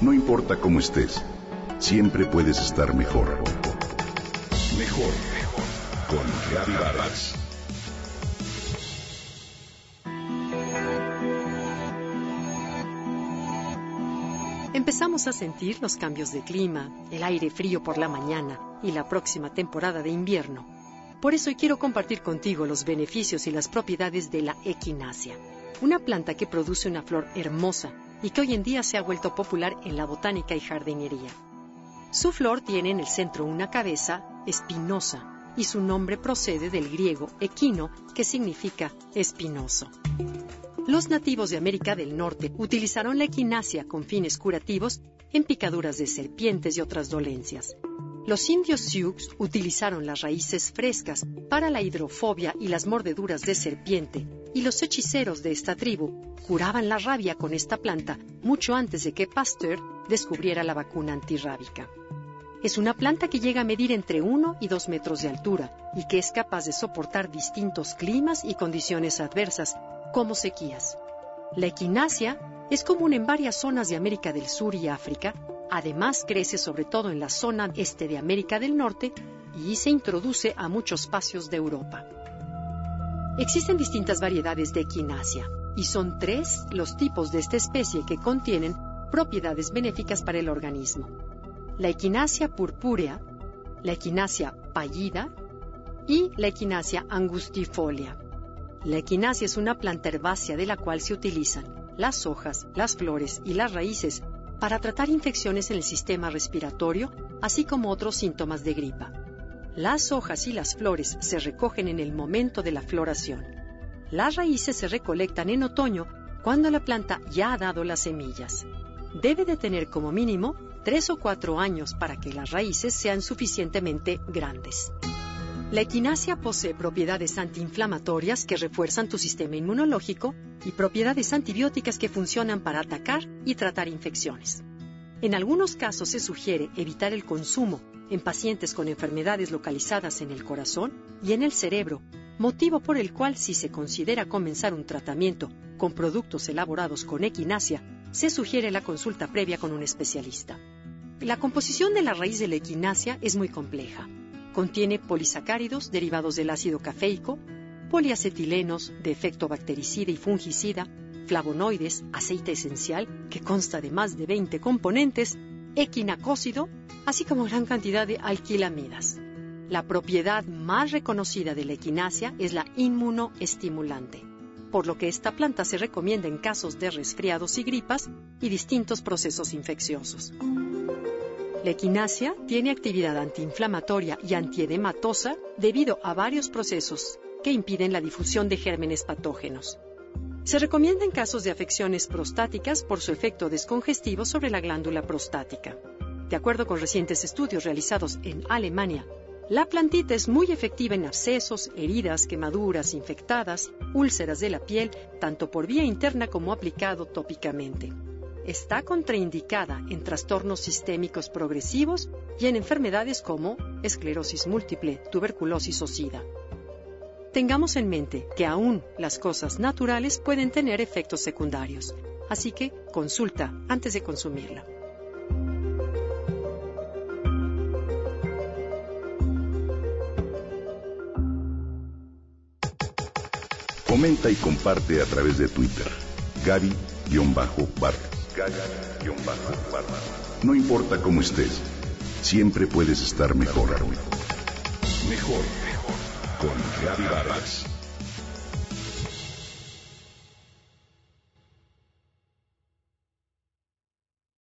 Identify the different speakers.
Speaker 1: No importa cómo estés, siempre puedes estar mejor. Mejor, mejor. Con Vargas.
Speaker 2: Empezamos a sentir los cambios de clima, el aire frío por la mañana y la próxima temporada de invierno. Por eso quiero compartir contigo los beneficios y las propiedades de la equinacia, una planta que produce una flor hermosa y que hoy en día se ha vuelto popular en la botánica y jardinería. Su flor tiene en el centro una cabeza espinosa y su nombre procede del griego equino, que significa espinoso. Los nativos de América del Norte utilizaron la equinacia con fines curativos en picaduras de serpientes y otras dolencias. Los indios Sioux utilizaron las raíces frescas para la hidrofobia y las mordeduras de serpiente, y los hechiceros de esta tribu curaban la rabia con esta planta mucho antes de que Pasteur descubriera la vacuna antirrábica. Es una planta que llega a medir entre 1 y 2 metros de altura y que es capaz de soportar distintos climas y condiciones adversas, como sequías. La equinacia es común en varias zonas de América del Sur y África, además crece sobre todo en la zona este de América del Norte y se introduce a muchos espacios de Europa. Existen distintas variedades de equinacia y son tres los tipos de esta especie que contienen propiedades benéficas para el organismo. La equinacia purpúrea, la equinacia pallida y la equinacia angustifolia. La equinacia es una planta herbácea de la cual se utilizan las hojas, las flores y las raíces para tratar infecciones en el sistema respiratorio, así como otros síntomas de gripa. Las hojas y las flores se recogen en el momento de la floración. Las raíces se recolectan en otoño cuando la planta ya ha dado las semillas. Debe de tener como mínimo tres o cuatro años para que las raíces sean suficientemente grandes. La equinacia posee propiedades antiinflamatorias que refuerzan tu sistema inmunológico y propiedades antibióticas que funcionan para atacar y tratar infecciones. En algunos casos se sugiere evitar el consumo en pacientes con enfermedades localizadas en el corazón y en el cerebro, motivo por el cual si se considera comenzar un tratamiento con productos elaborados con equinacia, se sugiere la consulta previa con un especialista. La composición de la raíz de la equinacia es muy compleja. Contiene polisacáridos derivados del ácido cafeico, poliacetilenos de efecto bactericida y fungicida, flavonoides, aceite esencial, que consta de más de 20 componentes, equinacócido, así como gran cantidad de alquilamidas. La propiedad más reconocida de la equinacia es la inmunoestimulante, por lo que esta planta se recomienda en casos de resfriados y gripas y distintos procesos infecciosos. La equinacia tiene actividad antiinflamatoria y antiedematosa debido a varios procesos que impiden la difusión de gérmenes patógenos. Se recomienda en casos de afecciones prostáticas por su efecto descongestivo sobre la glándula prostática. De acuerdo con recientes estudios realizados en Alemania, la plantita es muy efectiva en abscesos, heridas, quemaduras, infectadas, úlceras de la piel, tanto por vía interna como aplicado tópicamente está contraindicada en trastornos sistémicos progresivos y en enfermedades como esclerosis múltiple, tuberculosis o sida. Tengamos en mente que aún las cosas naturales pueden tener efectos secundarios, así que consulta antes de consumirla.
Speaker 1: Comenta y comparte a través de Twitter. Gaby-Vargas. No importa cómo estés, siempre puedes estar mejor. Mejor, mejor. Con Gaby Vargas.